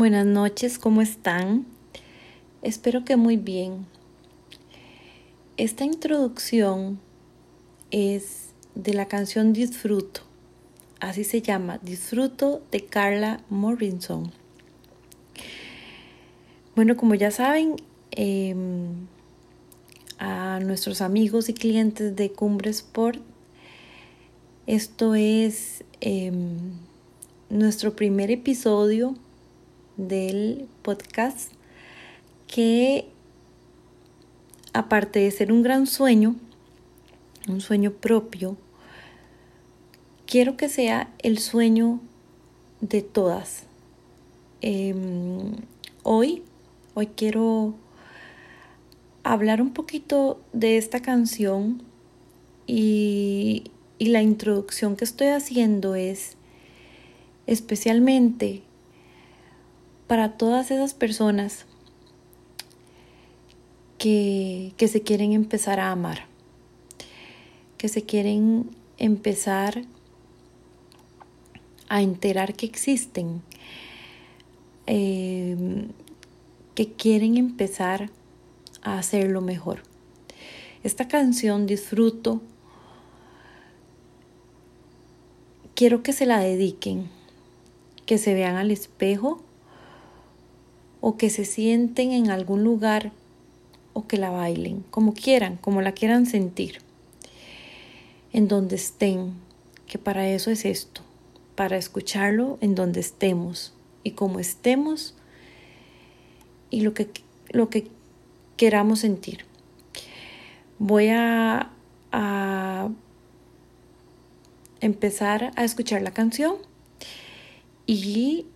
Buenas noches, ¿cómo están? Espero que muy bien. Esta introducción es de la canción Disfruto, así se llama, Disfruto de Carla Morrison. Bueno, como ya saben, em, a nuestros amigos y clientes de Cumbre Sport, esto es em, nuestro primer episodio del podcast que aparte de ser un gran sueño, un sueño propio, quiero que sea el sueño de todas. Em, hoy, hoy quiero hablar un poquito de esta canción y, y la introducción que estoy haciendo es especialmente para todas esas personas que, que se quieren empezar a amar, que se quieren empezar a enterar que existen, em, que quieren empezar a hacerlo mejor. Esta canción disfruto, quiero que se la dediquen, que se vean al espejo o que se sienten en algún lugar o que la bailen, como quieran, como la quieran sentir, en donde estén, que para eso es esto, para escucharlo en donde estemos y como estemos y lo que, lo que queramos sentir. Voy a, a empezar a escuchar la canción y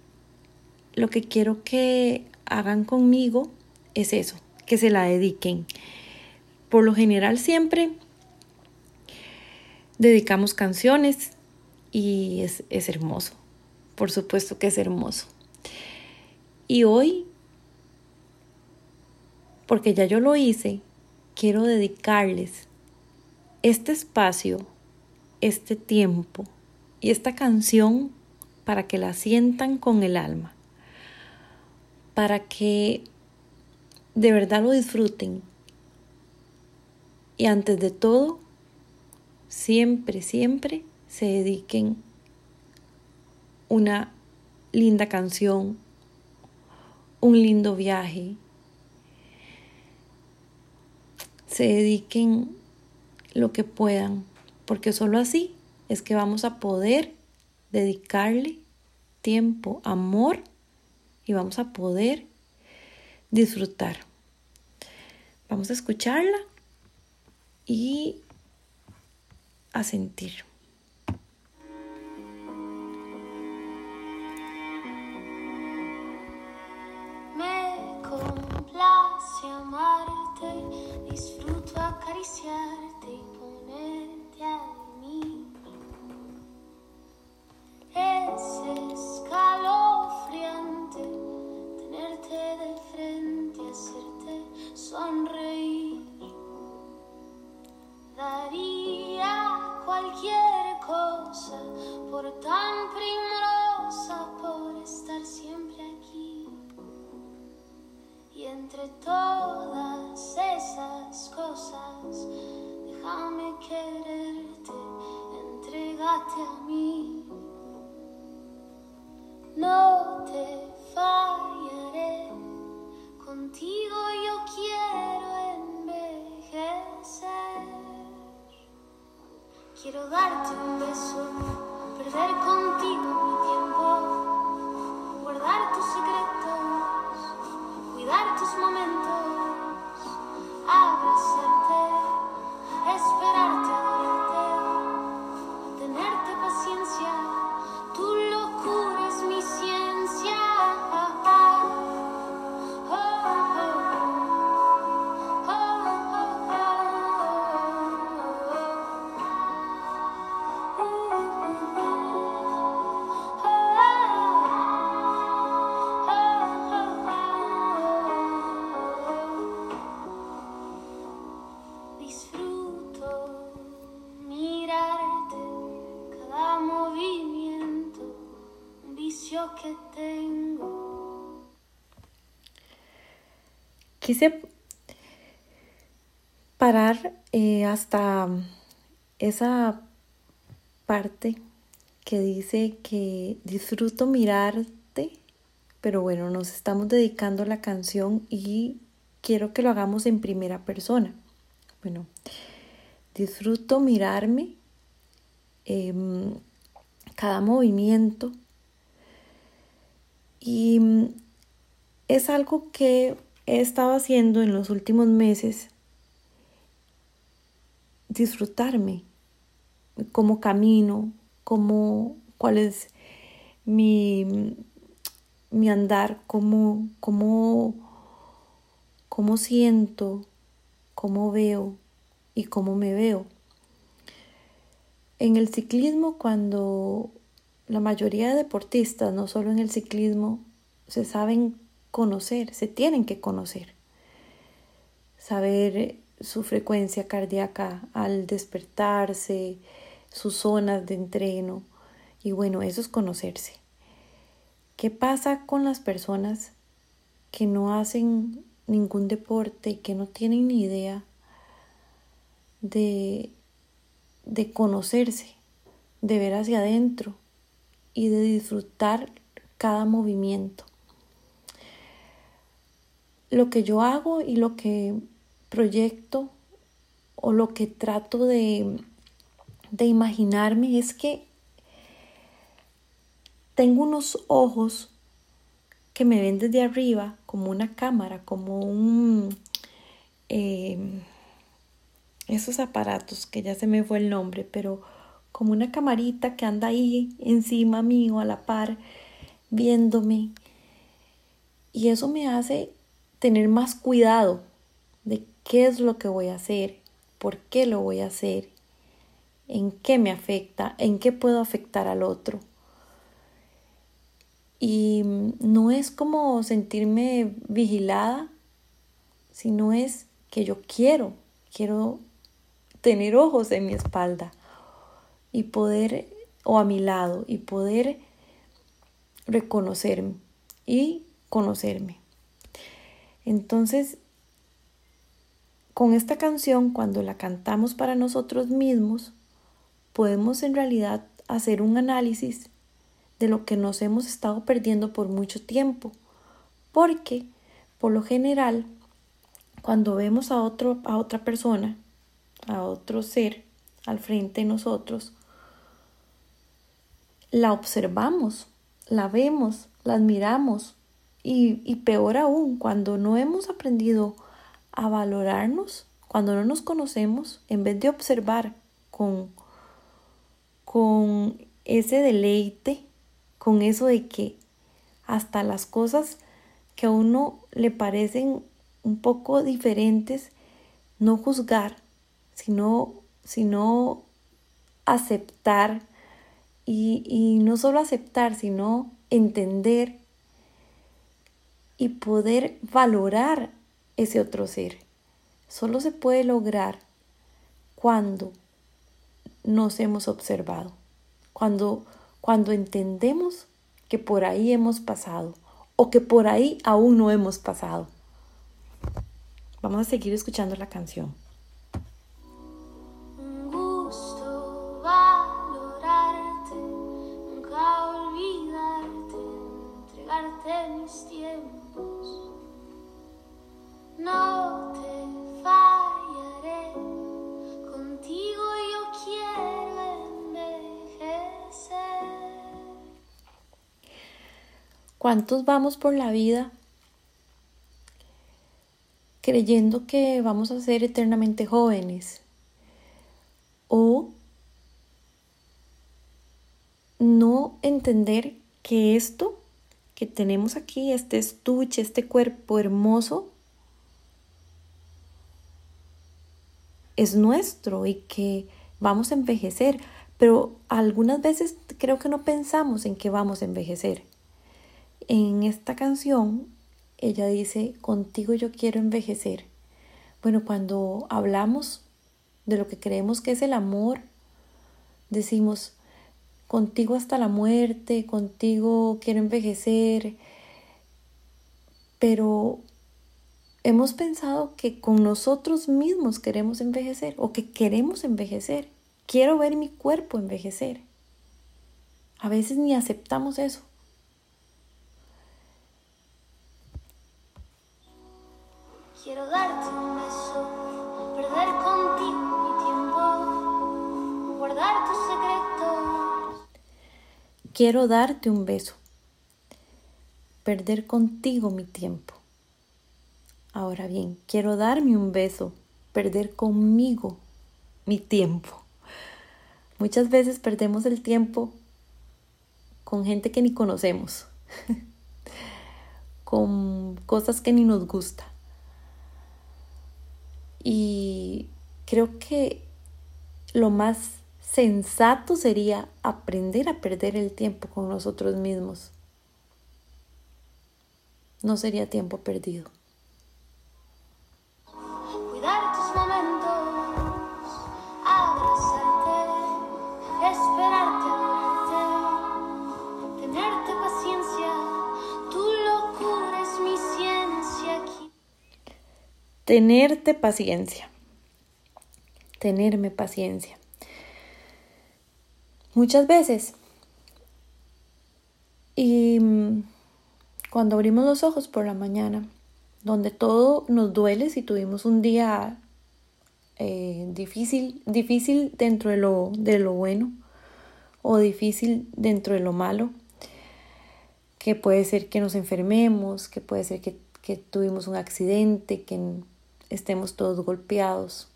lo que quiero que hagan conmigo es eso, que se la dediquen. Por lo general siempre dedicamos canciones y es, es hermoso, por supuesto que es hermoso. Y hoy, porque ya yo lo hice, quiero dedicarles este espacio, este tiempo y esta canción para que la sientan con el alma para que de verdad lo disfruten. Y antes de todo, siempre, siempre se dediquen una linda canción, un lindo viaje. Se dediquen lo que puedan, porque solo así es que vamos a poder dedicarle tiempo, amor y vamos a poder disfrutar. Vamos a escucharla y a sentir. Me complace amarte, disfruto acariciarte y ponerte a mí. Es tenerte de frente, hacerte sonreír. Daría cualquier cosa por tan primorosa, quise parar eh, hasta esa parte que dice que disfruto mirarte, pero bueno, nos estamos dedicando a la canción y quiero que lo hagamos en primera persona. Bueno, disfruto mirarme, em, cada movimiento y es algo que he estado haciendo en los últimos meses, disfrutarme, cómo camino, cómo, cuál es mi, mi andar, cómo, cómo, cómo siento, cómo veo y cómo me veo. En el ciclismo, cuando la mayoría de deportistas, no solo en el ciclismo, se saben conocer, se tienen que conocer. Saber su frecuencia cardíaca al despertarse, sus zonas de entreno. Y bueno, eso es conocerse. ¿Qué pasa con las personas que no hacen ningún deporte y que no tienen ni idea de, de conocerse, de ver hacia adentro y de disfrutar cada movimiento? Lo que yo hago y lo que proyecto o lo que trato de, de imaginarme es que tengo unos ojos que me ven desde arriba como una cámara, como un... Em, esos aparatos que ya se me fue el nombre, pero como una camarita que anda ahí encima mío a la par, viéndome. Y eso me hace tener más cuidado de qué es lo que voy a hacer, por qué lo voy a hacer, en qué me afecta, en qué puedo afectar al otro. Y no es como sentirme vigilada, sino es que yo quiero, quiero tener ojos en mi espalda y poder, o a mi lado, y poder reconocerme y conocerme. Entonces, con esta canción, cuando la cantamos para nosotros mismos, podemos en realidad hacer un análisis de lo que nos hemos estado perdiendo por mucho tiempo. Porque, por lo general, cuando vemos a, otro, a otra persona, a otro ser al frente de nosotros, la observamos, la vemos, la admiramos, y, peor aún, cuando no hemos aprendido a valorarnos, cuando no nos conocemos, en vez de observar con, con ese deleite, con eso de que hasta las cosas que a uno le parecen un poco diferentes, no juzgar, sino, sino aceptar y, y no solo aceptar, sino entender y poder valorar ese otro ser. Solo se puede lograr cuando nos hemos observado, cuando, cuando entendemos que por ahí hemos pasado o que por ahí aún no hemos pasado. Vamos a seguir escuchando la canción. ¿Cuántos vamos por la vida creyendo que vamos a ser eternamente jóvenes? O no entender que esto que tenemos aquí, este estuche, este cuerpo hermoso, es nuestro y que vamos a envejecer. Pero algunas veces creo que no pensamos en que vamos a envejecer. En esta canción, ella dice, contigo yo quiero envejecer. Bueno, cuando hablamos de lo que creemos que es el amor, decimos, contigo hasta la muerte, contigo quiero envejecer, pero hemos pensado que con nosotros mismos queremos envejecer o que queremos envejecer. Quiero ver mi cuerpo envejecer. A veces ni aceptamos eso. Quiero darte Quiero darte un beso, perder contigo mi tiempo. Ahora bien, quiero darme un beso, perder conmigo mi tiempo. Muchas veces perdemos el tiempo con gente que ni conocemos, con cosas que ni nos gusta. Y creo que lo más sensato sería aprender a perder el tiempo con nosotros mismos. No sería tiempo perdido. Cuidar tus momentos, abrazarte, esperarte, amarte, tenerte paciencia. Tu locura es mi ciencia aquí. Tenerte paciencia. Tenerme paciencia. Muchas veces. Y mm, cuando abrimos los ojos por la mañana, donde todo nos duele si tuvimos un día eh, difícil, difícil dentro de lo, de lo bueno o difícil dentro de lo malo, que puede ser que nos enfermemos, que puede ser que, que tuvimos un accidente, que estemos todos golpeados,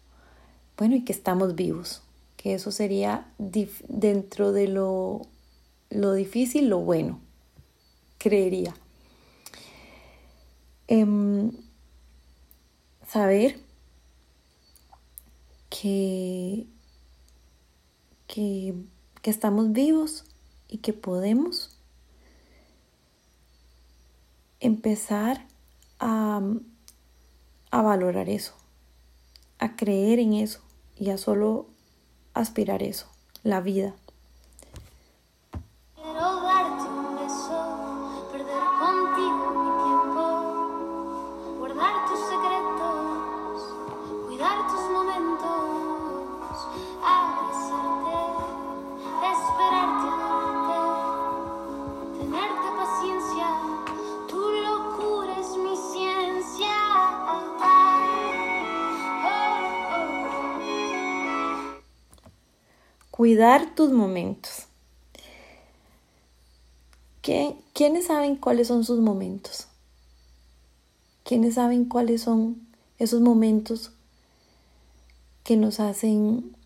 bueno, y que estamos vivos, que eso sería dentro de lo, lo difícil, lo bueno, creería. Em, saber que, que, que estamos vivos y que podemos empezar a, a valorar eso, a creer en eso y a solo aspirar eso, la vida. Cuidar tus momentos. ¿Qué- ¿Quiénes saben cuáles son sus momentos? ¿Quiénes saben cuáles son esos momentos que nos hacen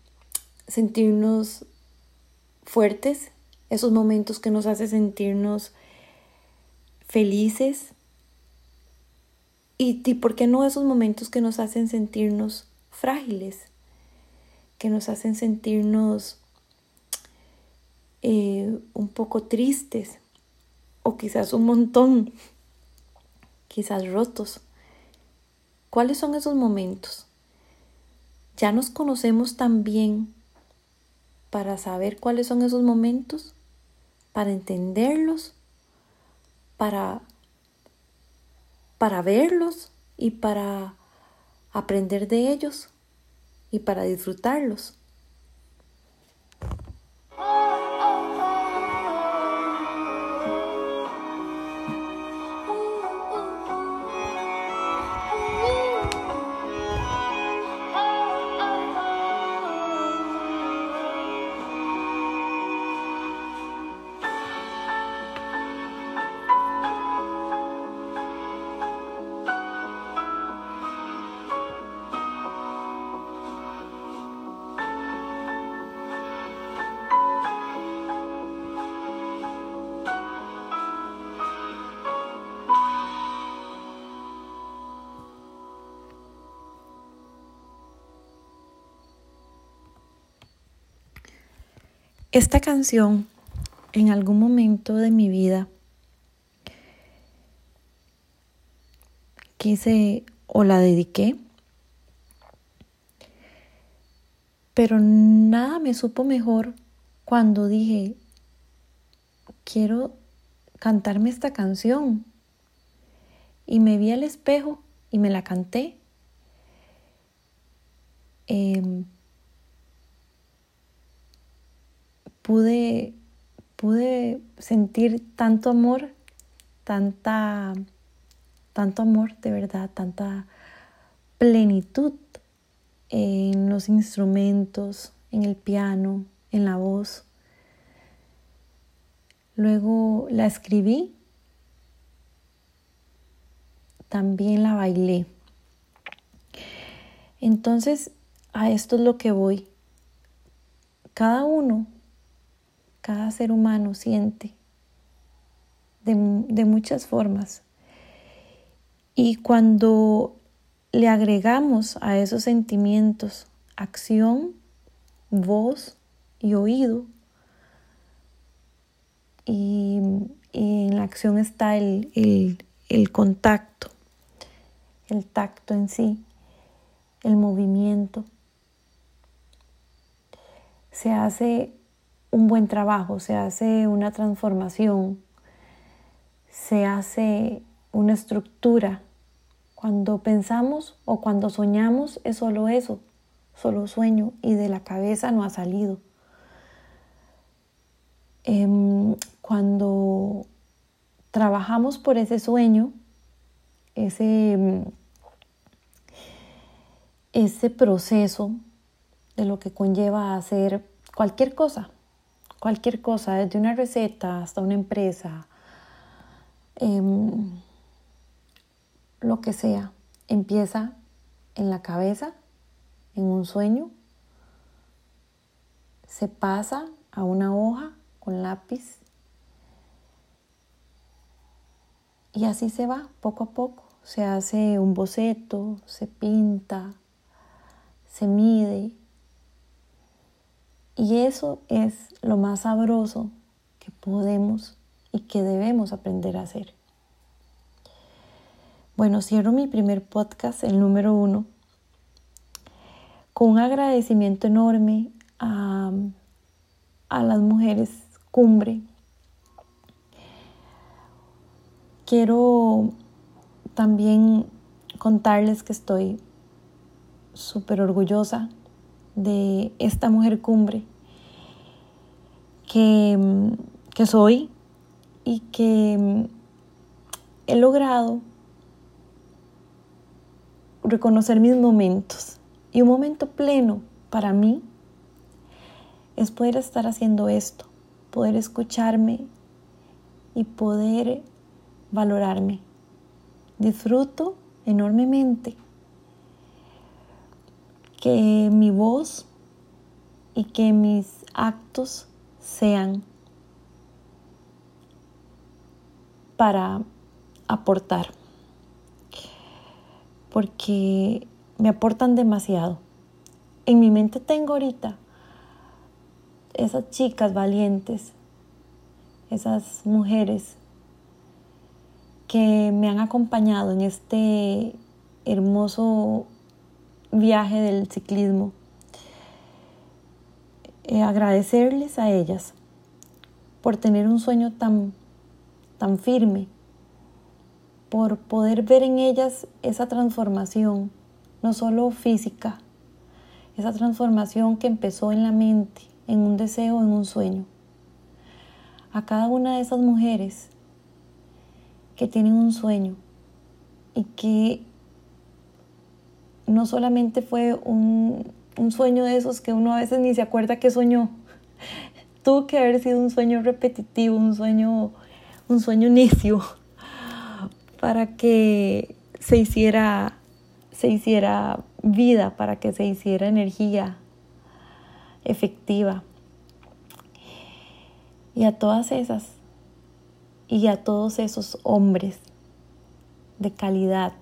sentirnos fuertes? Esos momentos que nos hacen sentirnos felices. ¿Y, y por qué no esos momentos que nos hacen sentirnos frágiles? Que nos hacen sentirnos eh, un poco tristes o quizás un montón, quizás rotos. ¿Cuáles son esos momentos? Ya nos conocemos tan bien para saber cuáles son esos momentos, para entenderlos, para, para verlos y para aprender de ellos y para disfrutarlos. Esta canción, en algún momento de mi vida, quise o la dediqué, pero nada me supo mejor cuando dije, quiero cantarme esta canción. Y me vi al espejo y me la canté. Em, pude, pude sentir tanto amor, tanta, tanto amor de verdad, tanta plenitud en los instrumentos, en el piano, en la voz. Luego la escribí, también la bailé. Entonces, a esto es lo que voy. Cada uno, cada ser humano siente de, de muchas formas. Y cuando le agregamos a esos sentimientos acción, voz y oído, y, en la acción está el, el contacto, el tacto en sí, el movimiento. Se hace un buen trabajo, se hace una transformación, se hace una estructura. Cuando pensamos o cuando soñamos es solo eso, solo sueño y de la cabeza no ha salido. Em, cuando trabajamos por ese sueño, ese, ese proceso de lo que conlleva hacer cualquier cosa, cualquier cosa, desde una receta hasta una empresa, em, lo que sea, empieza en la cabeza, en un sueño, se pasa a una hoja con lápiz y así se va poco a poco. Se hace un boceto, se pinta, se mide. Y eso es lo más sabroso que podemos y que debemos aprender a hacer. Bueno, cierro mi primer podcast, el número uno, con un agradecimiento enorme a, a las mujeres cumbre. Quiero también contarles que estoy súper orgullosa de esta mujer cumbre que, que soy y que he logrado reconocer mis momentos. Y un momento pleno para mí es poder estar haciendo esto, poder escucharme y poder valorarme. Disfruto enormemente que mi voz y que mis actos sean para aportar, porque me aportan demasiado. En mi mente tengo ahorita esas chicas valientes, esas mujeres que me han acompañado en este hermoso viaje del ciclismo. Eh, agradecerles a ellas por tener un sueño tan, tan firme, por poder ver en ellas esa transformación, no solo física, esa transformación que empezó en la mente, en un deseo, en un sueño. A cada una de esas mujeres que tienen un sueño y que no solamente fue un, sueño de esos que uno a veces ni se acuerda que soñó, tuvo que haber sido un sueño repetitivo, un sueño, un sueño necio, para que se hiciera, se hiciera vida, para que se hiciera energía efectiva. Y a todas esas, y a todos esos hombres de calidad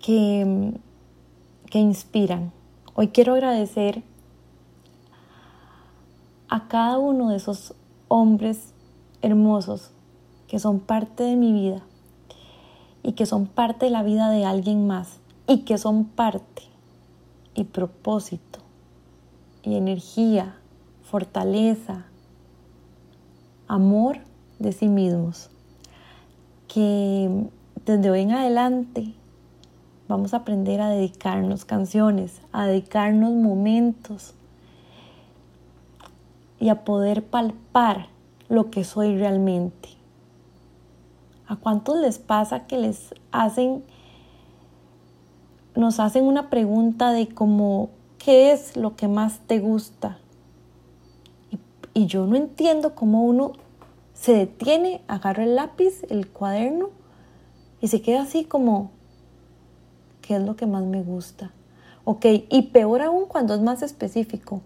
que, que inspiran. Hoy quiero agradecer a cada uno de esos hombres hermosos que son parte de mi vida y que son parte de la vida de alguien más y que son parte y propósito y energía, fortaleza, amor de sí mismos, que, desde hoy en adelante vamos a aprender a dedicarnos canciones, a dedicarnos momentos y a poder palpar lo que soy realmente. ¿A cuántos les pasa que les hacen, nos hacen una pregunta de cómo, ¿qué es lo que más te gusta? Y, y yo no entiendo cómo uno se detiene, agarra el lápiz, el cuaderno y se queda así como, qué es lo que más me gusta. Ok, y peor aún cuando es más específico.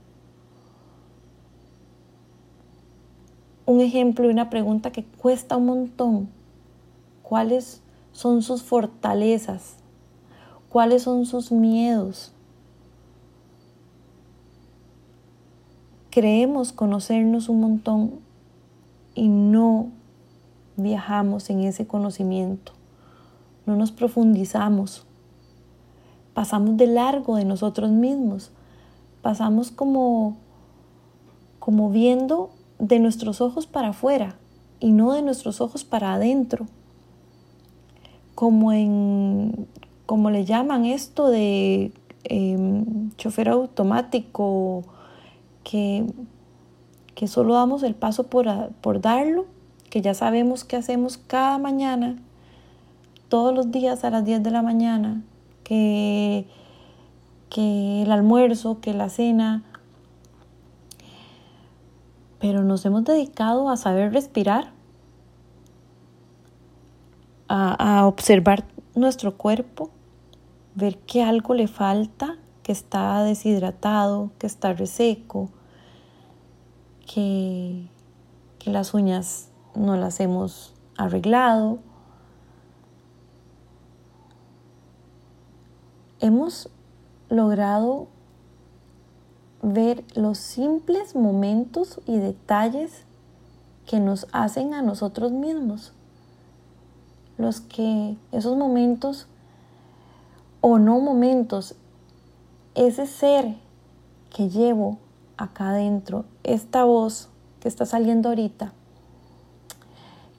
Un ejemplo y una pregunta que cuesta un montón. ¿Cuáles son sus fortalezas? ¿Cuáles son sus miedos? Creemos conocernos un montón y no viajamos en ese conocimiento, no nos profundizamos pasamos de largo de nosotros mismos, pasamos como, como viendo de nuestros ojos para afuera y no de nuestros ojos para adentro, como en, como le llaman esto de em, chofer automático, que, que solo damos el paso por, por darlo, que ya sabemos qué hacemos cada mañana, todos los días a las 10 de la mañana, que, que el almuerzo, que la cena. Pero nos hemos dedicado a saber respirar, a, a observar nuestro cuerpo, ver que algo le falta, que está deshidratado, que está reseco, que, que las uñas no las hemos arreglado hemos logrado ver los simples momentos y detalles que nos hacen a nosotros mismos. Los que esos momentos o no momentos, ese ser que llevo acá adentro, esta voz que está saliendo ahorita,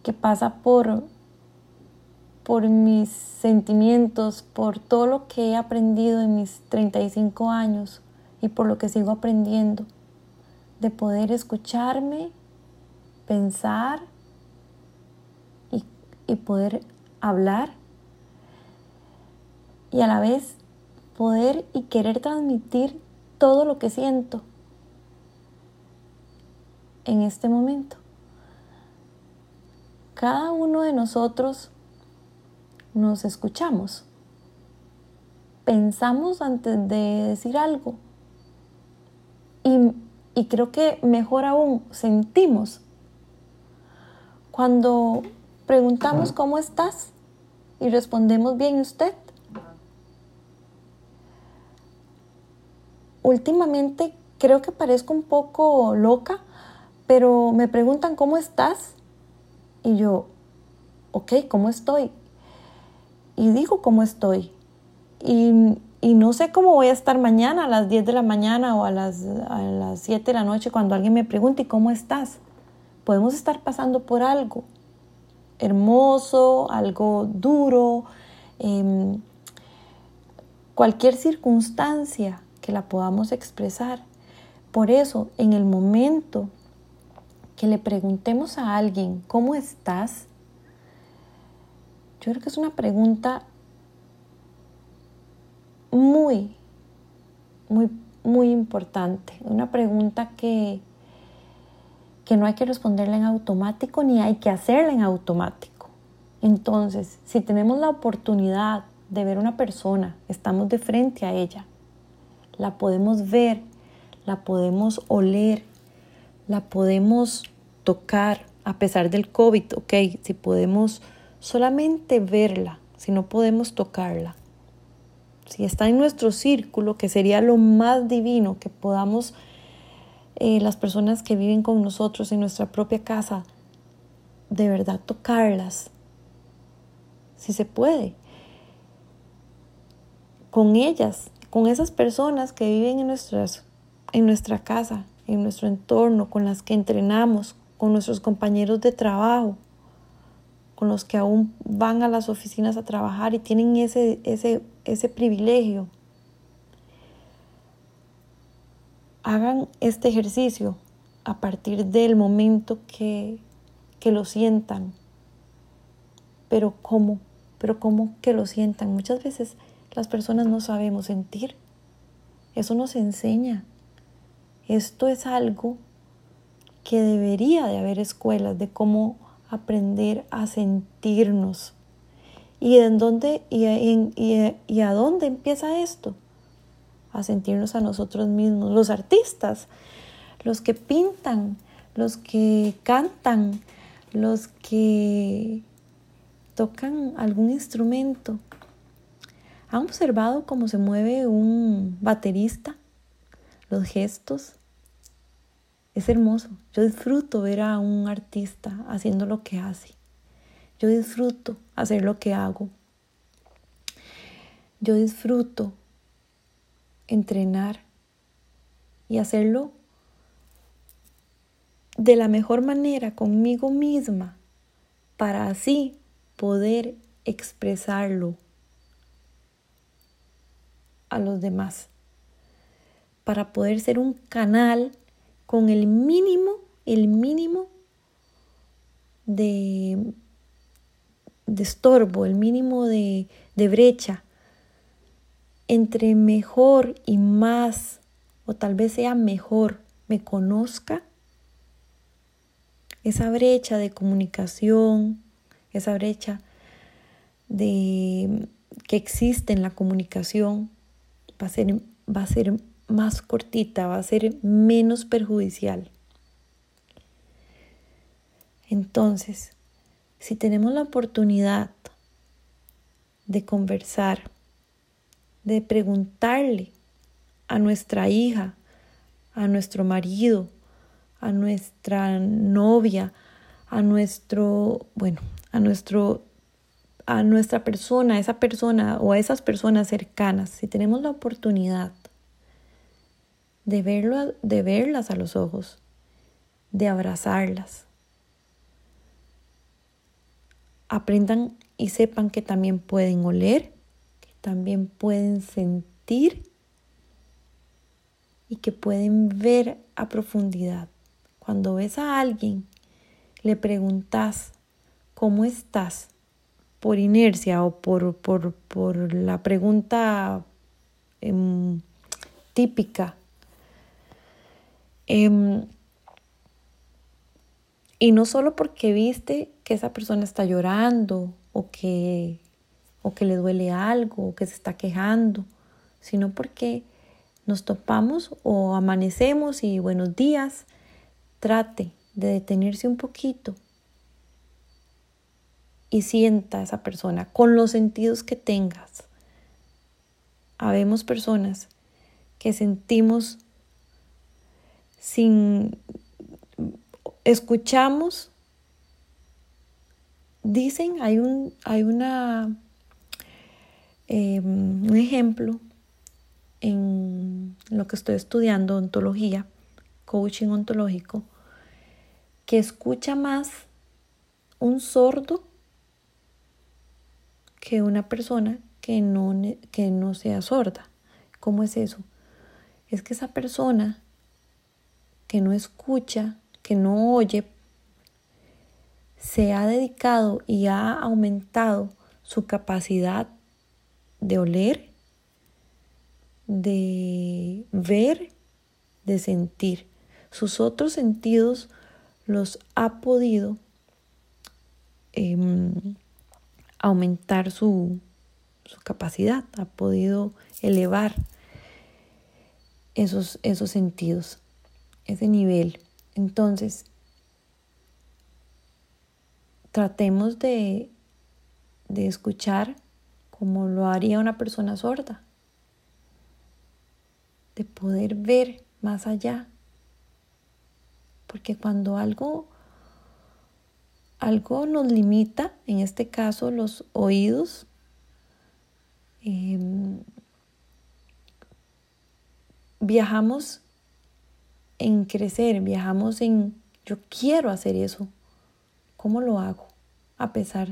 que pasa por por mis sentimientos, por todo lo que he aprendido en mis 35 años y por lo que sigo aprendiendo, de poder escucharme, pensar y, poder hablar y a la vez poder y querer transmitir todo lo que siento en este momento. Cada uno de nosotros nos escuchamos. Pensamos antes de decir algo. Y, creo que mejor aún, sentimos. Cuando preguntamos cómo estás y respondemos bien usted. Últimamente creo que parezco un poco loca, pero me preguntan cómo estás y yo, ok, ¿cómo estoy? Y digo cómo estoy. Y, no sé cómo voy a estar mañana a las 10 de la mañana o a las, a las 7 de la noche cuando alguien me pregunte cómo estás. Podemos estar pasando por algo hermoso, algo duro, em, cualquier circunstancia que la podamos expresar. Por eso, en el momento que le preguntemos a alguien, ¿cómo estás? Yo creo que es una pregunta muy, muy, muy importante. Una pregunta que, que no hay que responderla en automático ni hay que hacerla en automático. Entonces, si tenemos la oportunidad de ver una persona, estamos de frente a ella, la podemos ver, la podemos oler, la podemos tocar a pesar del COVID, ok, si podemos solamente verla, si no podemos tocarla. Si está en nuestro círculo, que sería lo más divino que podamos eh, las personas que viven con nosotros en nuestra propia casa, de verdad tocarlas, si se puede, con ellas, con esas personas que viven en, nuestras, en nuestra casa, en nuestro entorno, con las que entrenamos, con nuestros compañeros de trabajo, con los que aún van a las oficinas a trabajar y tienen ese, ese, ese privilegio. Hagan este ejercicio a partir del momento que, que lo sientan. Pero ¿cómo? Pero ¿cómo que lo sientan? Muchas veces las personas no sabemos sentir. Eso nos enseña. Esto es algo que debería de haber escuelas de cómo aprender a sentirnos. ¿Y en dónde y, y a dónde empieza esto? A sentirnos a nosotros mismos, los artistas, los que pintan, los que cantan, los que tocan algún instrumento. ¿Han observado cómo se mueve un baterista? Los gestos. Es hermoso. Yo disfruto ver a un artista haciendo lo que hace. Yo disfruto hacer lo que hago. Yo disfruto entrenar y hacerlo de la mejor manera conmigo misma para así poder expresarlo a los demás, para poder ser un canal con el mínimo, el mínimo de, de estorbo, el mínimo de, de brecha entre mejor y más, o tal vez sea mejor, me conozca, esa brecha de comunicación, esa brecha de, que existe en la comunicación va a, ser, va a ser más cortita, va a ser menos perjudicial. Entonces, si tenemos la oportunidad de conversar, de preguntarle a nuestra hija, a nuestro marido, a nuestra novia, a nuestro, bueno, a nuestro a nuestra persona, a esa persona o a esas personas cercanas, si tenemos la oportunidad de verlo, de verlas a los ojos, de abrazarlas, aprendan y sepan que también pueden oler, que también pueden sentir y que pueden ver a profundidad. Cuando ves a alguien, le preguntas, ¿cómo estás? Por inercia o por, por, la pregunta em, típica. Em, y no solo porque viste que esa persona está llorando o que, o que le duele algo o que se está quejando, sino porque nos topamos o amanecemos y buenos días trate de detenerse un poquito y sienta a esa persona con los sentidos que tengas. Habemos personas que sentimos sin escuchamos dicen hay un hay una em, un ejemplo en lo que estoy estudiando ontología coaching ontológico que escucha más un sordo que una persona que no, que no sea sorda. ¿Cómo es eso? Es que esa persona que no escucha, que no oye, se ha dedicado y ha aumentado su capacidad de oler, de ver, de sentir. Sus otros sentidos los ha podido em, aumentar su, su, capacidad, ha podido elevar esos, esos sentidos, ese nivel. Entonces, tratemos de, de escuchar como lo haría una persona sorda, de poder ver más allá porque cuando algo, algo nos limita, en este caso los oídos, em, viajamos en crecer, viajamos en yo quiero hacer eso. ¿Cómo lo hago? a pesar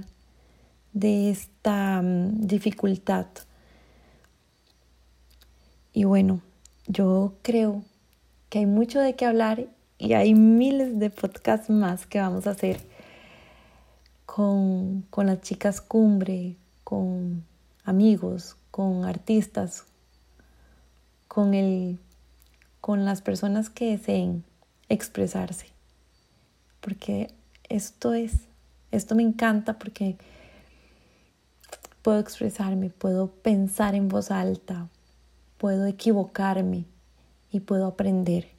de esta mm, dificultad. Y bueno, yo creo que hay mucho de qué hablar y hay miles de podcasts más que vamos a hacer con, con las chicas cumbre, con amigos, con artistas, con, el, con las personas que deseen expresarse. Porque esto es, esto me encanta porque puedo expresarme, puedo pensar en voz alta, puedo equivocarme y puedo aprender.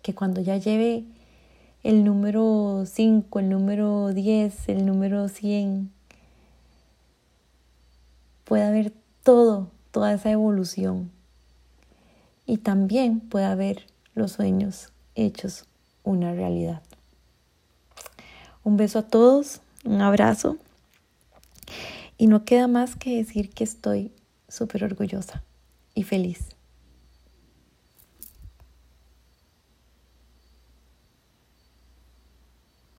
Que cuando ya lleve el número 5, el número 10, el número 100, pueda haber todo, toda esa evolución. Y también pueda haber los sueños hechos una realidad. Un beso a todos, un abrazo. Y no queda más que decir que estoy súper orgullosa y feliz